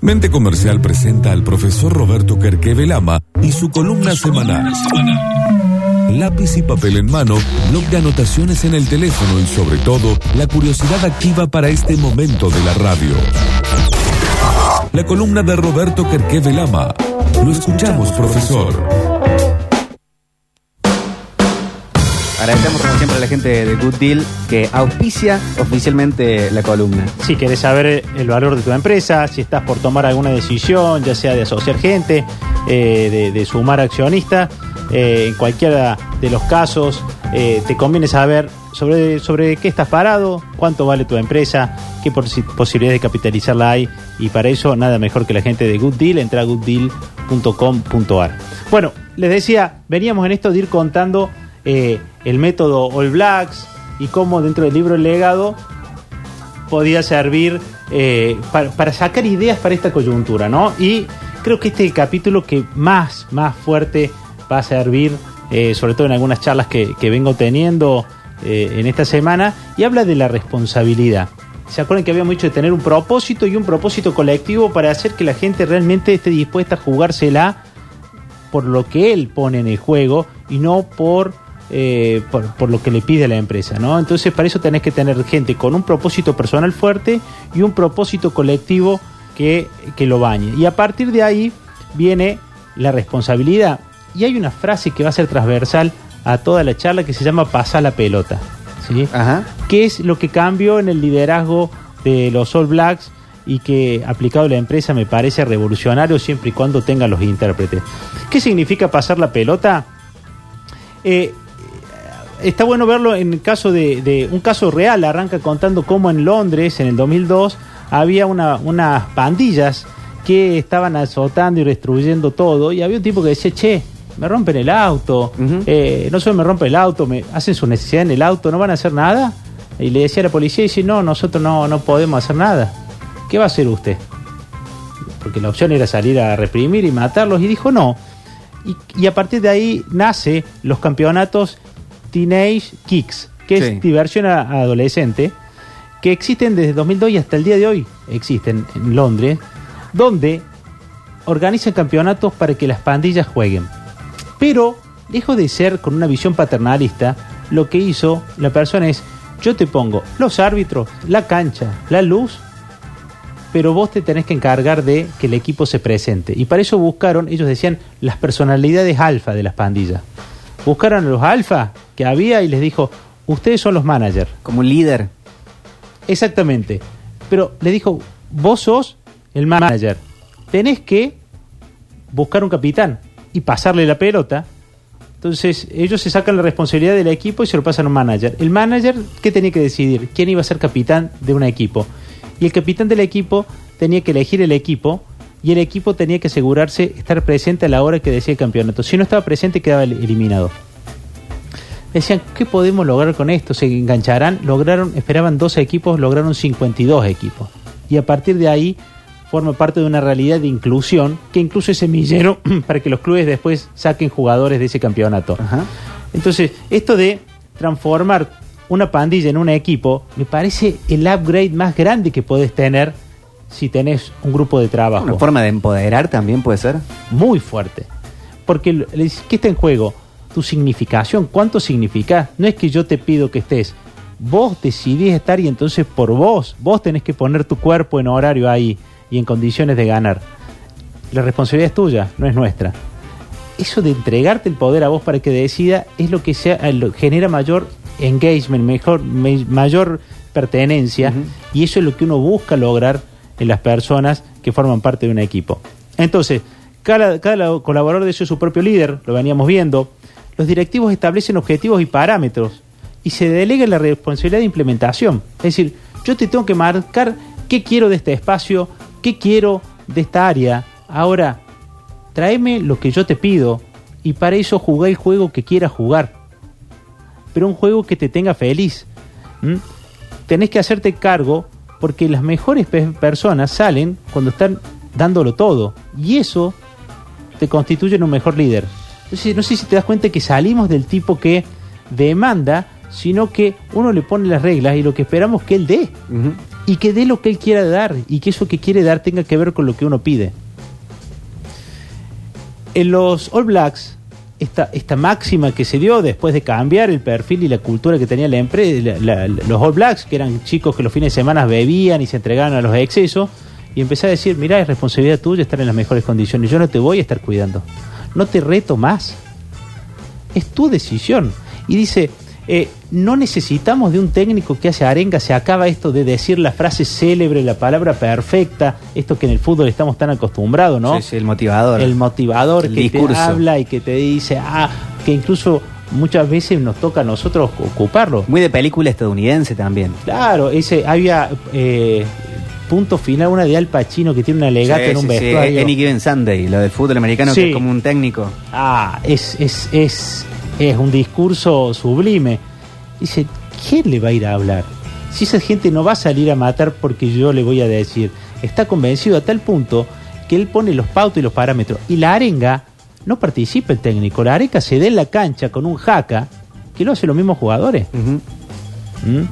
Mente Comercial presenta al profesor Roberto Kerkevelama y su columna semanal. Lápiz y papel en mano, blog de anotaciones en el teléfono y sobre todo, la curiosidad activa para este momento de la radio. La columna de Roberto Kerkevelama. Lo escuchamos, profesor. Agradecemos como siempre a la gente de Good Deal que auspicia oficialmente la columna. Si querés saber el valor de tu empresa, si estás por tomar alguna decisión, ya sea de asociar gente, eh, de, sumar accionistas, eh, en cualquiera de los casos, eh, te conviene saber sobre, sobre qué estás parado, cuánto vale tu empresa, qué posibilidades de capitalizarla hay, y para eso nada mejor que la gente de Good Deal, entra a gooddeal.com.ar. Bueno, les decía, veníamos en esto de ir contando eh, el método All Blacks y cómo dentro del libro El legado podía servir eh, para, sacar ideas para esta coyuntura, ¿no? Y creo que este es el capítulo que más, más fuerte va a servir, eh, sobre todo en algunas charlas que, vengo teniendo en esta semana, y habla de la responsabilidad. ¿Se acuerdan que habíamos dicho de tener un propósito y un propósito colectivo para hacer que la gente realmente esté dispuesta a jugársela por lo que él pone en el juego y no por eh, por, lo que le pide la empresa, ¿no? Entonces para eso tenés que tener gente con un propósito personal fuerte y un propósito colectivo que, lo bañe. Y a partir de ahí viene la responsabilidad. Y hay una frase que va a ser transversal a toda la charla que se llama pasar la pelota. ¿sí? Ajá. ¿Qué es lo que cambió en el liderazgo de los All Blacks y que aplicado a la empresa me parece revolucionario siempre y cuando tenga los intérpretes? ¿Qué significa pasar la pelota? Eh, está bueno verlo en el caso de, un caso real. Arranca contando cómo en Londres, en el 2002, había una, unas pandillas que estaban azotando y destruyendo todo. Y había un tipo que decía, che, me rompen el auto. Eh, no solo me rompen el auto, me hacen su necesidad en el auto, no van a hacer nada. Y le decía a la policía, y dice, no, nosotros no, no podemos hacer nada. ¿Qué va a hacer usted? Porque la opción era salir a reprimir y matarlos. Y dijo, no. Y, y a partir de ahí nace los campeonatos Teenage Kicks, que es diversión adolescente, que existen desde 2002 y hasta el día de hoy existen en Londres, donde organizan campeonatos para que las pandillas jueguen. Pero, lejos de ser con una visión paternalista, lo que hizo la persona es, yo te pongo los árbitros, la cancha, la luz, pero vos te tenés que encargar de que el equipo se presente. Y para eso buscaron, ellos decían, las personalidades alfa de las pandillas buscaron a los alfa que había y les dijo, ustedes son los managers. Como líder. Exactamente. Pero le dijo, vos sos el manager. Tenés que buscar un capitán y pasarle la pelota. Entonces ellos se sacan la responsabilidad del equipo y se lo pasan a un manager. El manager, ¿qué tenía que decidir? ¿Quién iba a ser capitán de un equipo? Y el capitán del equipo tenía que elegir el equipo y el equipo tenía que asegurarse estar presente a la hora que decía el campeonato. Si no estaba presente, quedaba eliminado. Decían, ¿qué podemos lograr con esto? ¿Se engancharán? Lograron, esperaban 12 equipos, lograron 52 equipos. Y a partir de ahí forma parte de una realidad de inclusión que incluso es semillero para que los clubes después saquen jugadores de ese campeonato. Entonces, esto de transformar una pandilla en un equipo me parece el upgrade más grande que puedes tener si tenés un grupo de trabajo. Una forma de empoderar también puede ser. Muy fuerte. Porque, ¿qué está en juego? Tu significación, ¿cuánto significa? No es que yo te pido que estés. Vos decidís estar y entonces por vos, vos tenés que poner tu cuerpo en horario ahí y en condiciones de ganar. La responsabilidad es tuya, no es nuestra. Eso de entregarte el poder a vos para que decida es lo que sea, genera mayor engagement, mejor, mayor pertenencia y eso es lo que uno busca lograr en las personas que forman parte de un equipo. Entonces, cada, colaborador de eso es su propio líder, lo veníamos viendo. Los directivos establecen objetivos y parámetros y se delega la responsabilidad de implementación. Es decir, yo te tengo que marcar qué quiero de este espacio, qué quiero de esta área. Ahora, tráeme lo que yo te pido y para eso jugué el juego que quieras jugar. Pero un juego que te tenga feliz. Tenés que hacerte cargo porque las mejores personas salen cuando están dándolo todo. Y eso te constituye en un mejor líder. Entonces, no sé si te das cuenta que salimos del tipo que demanda, sino que uno le pone las reglas y lo que esperamos que él dé. y que dé lo que él quiera dar y que eso que quiere dar tenga que ver con lo que uno pide. En los All Blacks, esta, esta máxima que se dio después de cambiar el perfil y la cultura que tenía la empresa, la- los All Blacks, que eran chicos que los fines de semana bebían y se entregaban a los excesos, y empecé a decir, mira, es responsabilidad tuya estar en las mejores condiciones, yo no te voy a estar cuidando, no te reto más, es tu decisión. Y dice, eh, no necesitamos de un técnico que hace arenga, se acaba esto de decir la frase célebre, la palabra perfecta, esto que en el fútbol estamos tan acostumbrados, ¿no? Sí, sí, el motivador. el motivador El que discurso. te habla y que te dice, ah, que incluso muchas veces nos toca a nosotros ocuparlo. Muy de película estadounidense también. Claro, ese había eh, punto final, una de Al Pacino que tiene una legata Sí, en un sí, sí, vestuario. Any Given Sunday, lo del fútbol americano Sí. que es como un técnico. Ah, es, es, es, es un discurso sublime. Dice, ¿quién le va a ir a hablar? Si esa gente no va a salir a matar porque yo le voy a decir, está convencido a tal punto que él pone los pautos y los parámetros. Y la arenga no participa el técnico, la arenga se da en la cancha con un jaca que lo hacen los mismos jugadores. ¿Mm?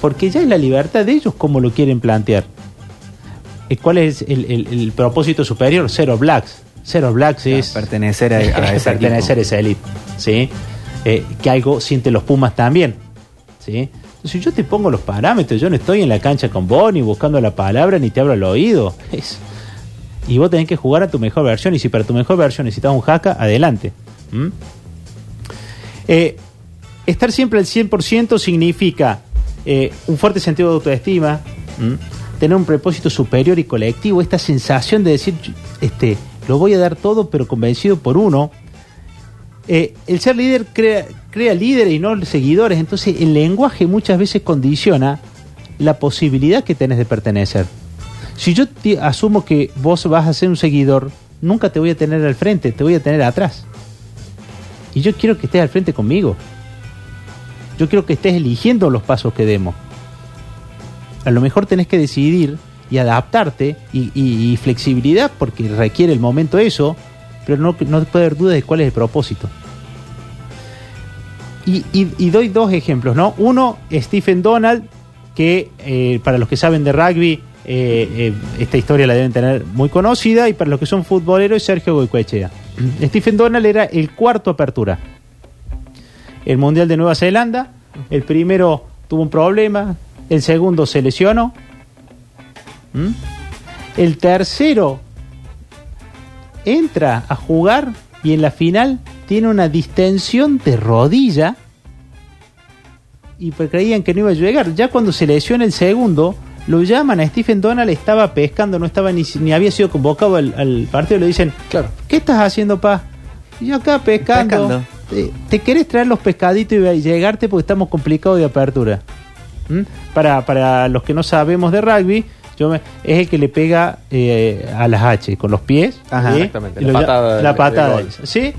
Porque ya es la libertad de ellos como lo quieren plantear. ¿Cuál es el, el- el propósito superior? Cero Blacks. Cero Blacks es pertenecer a, a ese pertenecer a esa elite. ¿sí? Eh, que algo sienten los Pumas también. ¿sí? Entonces yo te pongo los parámetros, yo no estoy en la cancha con vos ni buscando la palabra ni te hablo al oído. Es- y vos tenés que jugar a tu mejor versión y si para tu mejor versión necesitas un jaca, adelante. ¿Mm? Eh, estar siempre al 100% significa eh, un fuerte sentido de autoestima, tener un propósito superior y colectivo, esta sensación de decir, "Yo, este, lo voy a dar todo, pero convencido por uno. Eh, el ser líder crea, crea líderes y no seguidores, entonces el lenguaje muchas veces condiciona la posibilidad que tenés de pertenecer. Si yo te asumo que vos vas a ser un seguidor, nunca te voy a tener al frente, te voy a tener atrás. Y yo quiero que estés al frente conmigo. Yo quiero que estés eligiendo los pasos que demos. A lo mejor tenés que decidir y adaptarte y, y- y flexibilidad porque requiere el momento eso, pero no, no puede haber duda de cuál es el propósito. Y, doy dos ejemplos, ¿no? Uno, Stephen Donald, que eh, para los que saben de rugby, eh, eh, esta historia la deben tener muy conocida, y para los que son futboleros, Sergio Goicoechea. Stephen Donald era el cuarto apertura. El Mundial de Nueva Zelanda, el primero tuvo un problema, el segundo se lesionó, ¿Mm? el tercero entra a jugar y en la final tiene una distensión de rodilla y pues creían que no iba a llegar. Ya cuando se lesiona el segundo, lo llaman a Stephen Donald, estaba pescando, no estaba ni, ni había sido convocado al, al partido, le dicen, Claro. ¿qué estás haciendo, pa? Y yo acá pescando. Pescando. ¿Te, te querés traer los pescaditos y y llegarte porque estamos complicados de apertura? ¿Mm? Para, para los que no sabemos de rugby, yo me- es el que le pega eh, a las H con los pies. Ajá, ¿sí? exactamente, la patada la del patada esa, ¿sí?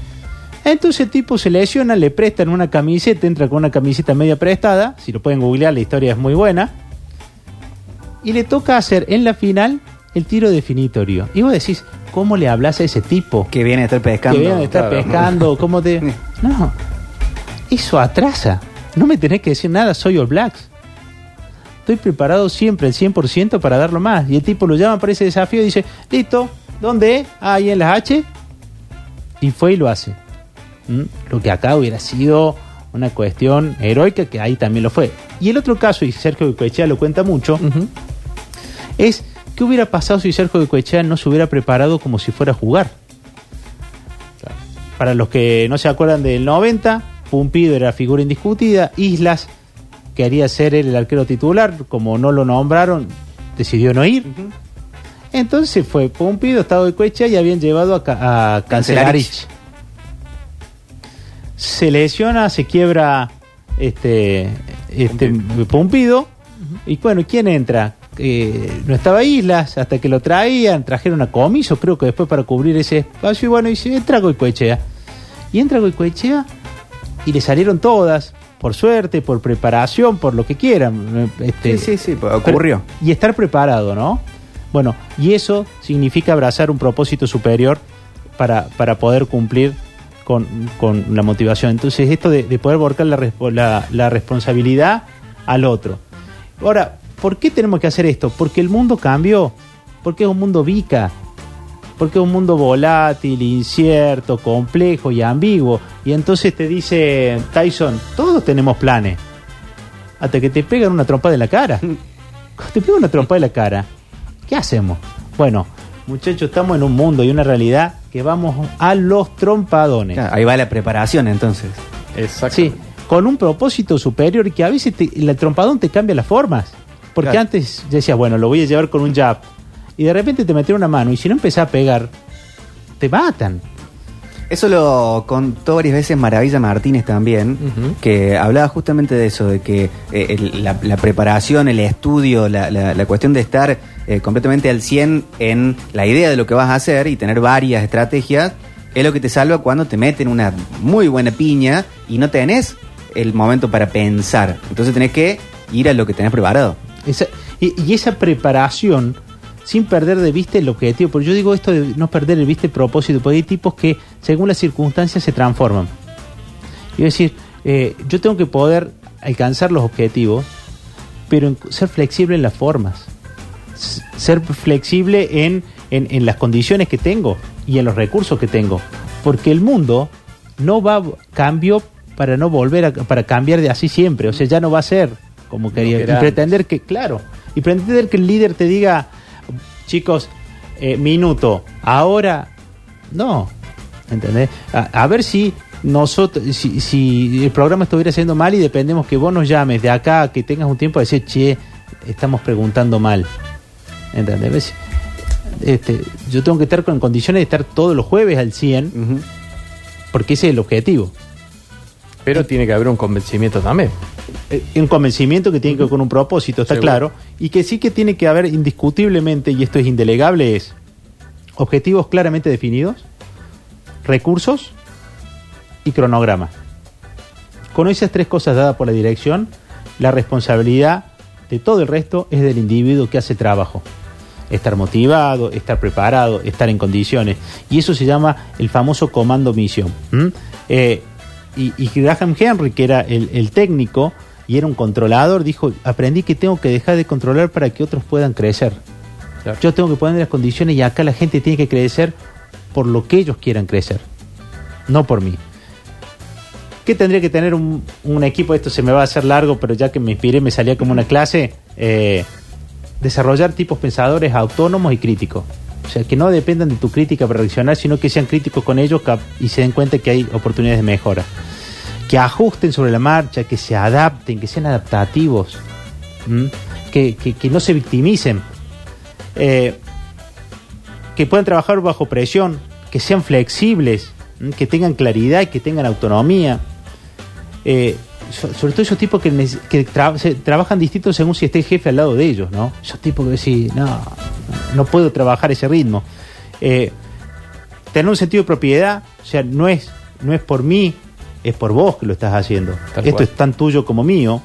Entonces el tipo se lesiona, le prestan una camiseta, entra con una camiseta media prestada, si lo pueden googlear la historia es muy buena, y le toca hacer en la final el tiro definitorio. Y vos decís, ¿cómo le hablas a ese tipo? Que viene a estar pescando. que viene a estar claro. pescando, ¿cómo te...? No, eso atrasa. No me tenés que decir nada, soy All Blacks. Estoy preparado siempre, el 100% para darlo más. Y el tipo lo llama para ese desafío y dice, listo, ¿dónde? Ah, ahí en las H. Y fue y lo hace. ¿Mm? Lo que acá hubiera sido una cuestión heroica, que ahí también lo fue. Y el otro caso, y Sergio Coechea lo cuenta mucho, es qué hubiera pasado si Sergio Coechea no se hubiera preparado como si fuera a jugar. Para los que no se acuerdan del 90, Pumpido era figura indiscutida, Islas quería ser él el arquero titular, como no lo nombraron, decidió no ir. Entonces fue Pumpido, Estado de Coechea y habían llevado a, Ca- a Cancelarich. Se lesiona, se quiebra este, este Pumpido. Y bueno, ¿quién entra? Eh, no estaba Islas hasta que lo traían, trajeron a Comiso, creo que después para cubrir ese espacio. Y bueno, y se entra Goicoechea. Y entra Goicoechea y le salieron todas, por suerte, por preparación, por lo que quieran. Este, Sí, sí, sí, pues, ocurrió. pero- y estar preparado, ¿no? Bueno, y eso significa abrazar un propósito superior para, para poder cumplir con, con la motivación. Entonces, esto de, de poder volcar la, la, la responsabilidad al otro. Ahora, ¿por qué tenemos que hacer esto? Porque el mundo cambió, porque es un mundo vica, porque es un mundo volátil, incierto, complejo y ambiguo. Y entonces te dice Tyson, todos tenemos planes, hasta que te pegan una trompa de la cara. Cuando te pegan una trompa de la cara, ¿qué hacemos? Bueno, muchachos, estamos en un mundo y una realidad que vamos a los trompadones. Claro, ahí va la preparación entonces. Exacto. Sí, con un propósito superior y que a veces te- el trompadón te cambia las formas. Porque Claro. antes decías, bueno, lo voy a llevar con un jab. Y de repente te metieron una mano y si no empezás a pegar, te matan. Eso lo contó varias veces Maravilla Martínez también, que hablaba justamente de eso, de que eh, el- la, la preparación, el estudio, la, la- la cuestión de estar eh, completamente al 100 en la idea de lo que vas a hacer y tener varias estrategias, es lo que te salva cuando te meten una muy buena piña y no tenés el momento para pensar. Entonces tenés que ir a lo que tenés preparado. Esa- y, y esa preparación, sin perder de vista el objetivo, porque yo digo esto de no perder de vista el propósito, porque hay tipos que según las circunstancias se transforman. Y es decir, eh, yo tengo que poder alcanzar los objetivos, pero ser flexible en las formas, ser flexible en, en- en las condiciones que tengo y en los recursos que tengo, porque el mundo no va cambió para no volver a, para cambiar de así siempre, o sea, ya no va a ser como quería. que y pretender que, claro, y pretender que el líder te diga, chicos, eh, minuto, ahora, no, ¿entendés? A, a ver si nosotros, si, si el programa estuviera haciendo mal y dependemos que vos nos llames de acá, que tengas un tiempo a decir, che, estamos preguntando mal, ¿entendés? Este, yo tengo que estar con condiciones de estar todos los jueves al 100, porque ese es el objetivo. Pero tiene que haber un convencimiento también. Eh, un convencimiento que tiene que ver con un propósito, está Seguro. claro, y que sí que tiene que haber indiscutiblemente, y esto es indelegable, es objetivos claramente definidos, recursos y cronograma. Con esas tres cosas dadas por la dirección, la responsabilidad de todo el resto es del individuo que hace trabajo. Estar motivado, estar preparado, estar en condiciones. Y eso se llama el famoso comando misión. Eh, y, y Graham Henry, que era el, el técnico y era un controlador, dijo, aprendí que tengo que dejar de controlar para que otros puedan crecer. Claro. Yo tengo que poner las condiciones y acá la gente tiene que crecer por lo que ellos quieran crecer, no por mí. ¿Qué tendría que tener un, un equipo? Esto se me va a hacer largo, pero ya que me inspiré, me salía como una clase. eh, desarrollar tipos pensadores autónomos y críticos. O sea, que no dependan de tu crítica para reaccionar, sino que sean críticos con ellos y se den cuenta que hay oportunidades de mejora. Que ajusten sobre la marcha, que se adapten, que sean adaptativos, que, que- no se victimicen, eh, que puedan trabajar bajo presión, que sean flexibles, que tengan claridad y que tengan autonomía. Eh, so- sobre todo esos tipos que, que trabajan distintos según si esté el jefe al lado de ellos, ¿no? Esos tipos que decís, no, no puedo trabajar ese ritmo. Eh, tener un sentido de propiedad, o sea, no es, no es por mí, es por vos que lo estás haciendo. Tal Esto cual. es tan tuyo como mío.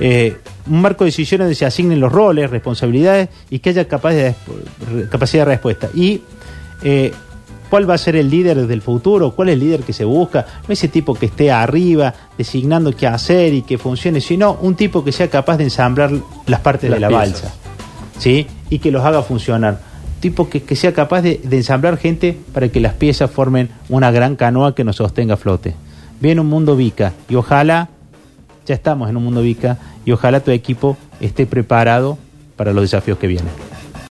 Eh, un marco de decisiones donde se asignen los roles, responsabilidades y que haya capaz de, capacidad de respuesta. Y eh, cuál va a ser el líder del futuro, cuál es el líder que se busca, no ese tipo que esté arriba designando qué hacer y que funcione, sino un tipo que sea capaz de ensamblar las partes Las de la piezas. balsa. ¿sí? Y que los haga funcionar. Tipo que, que sea capaz de, de ensamblar gente para que las piezas formen una gran canoa que nos sostenga a flote. Viene un mundo Vica y ojalá, ya estamos en un mundo Vica, y ojalá tu equipo esté preparado para los desafíos que vienen.